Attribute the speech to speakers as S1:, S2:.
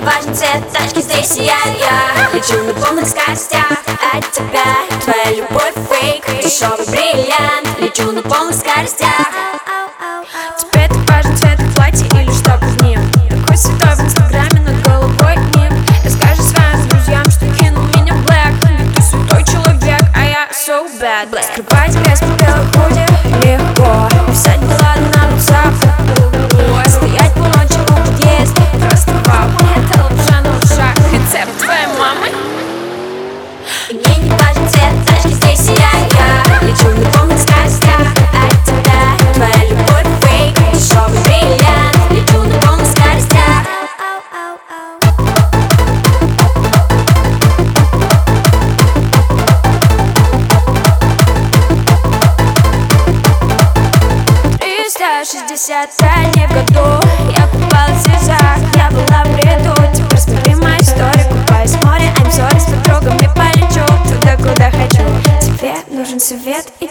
S1: важен цвет тачки, здесь я, я Лечу на полных скоростях. От тебя Твоя любовь фейк, дешевый бриллиант. Лечу на полных скоростях.
S2: Тебе так важен цвет платья или что под ним Такой святой в инстаграме над головой им Расскажи своим друзьям, что кинул меня Блэк. Ведь ты святой человек, а я so bad. Black. Скрывать грязь под 360 дней в году. Я купалась в слезах, я была в бреду. Типа, Теперь смотри мои истории, купаюсь в море I'm sorry, с подругами полечу. Туда, куда хочу. Тебе нужен свет и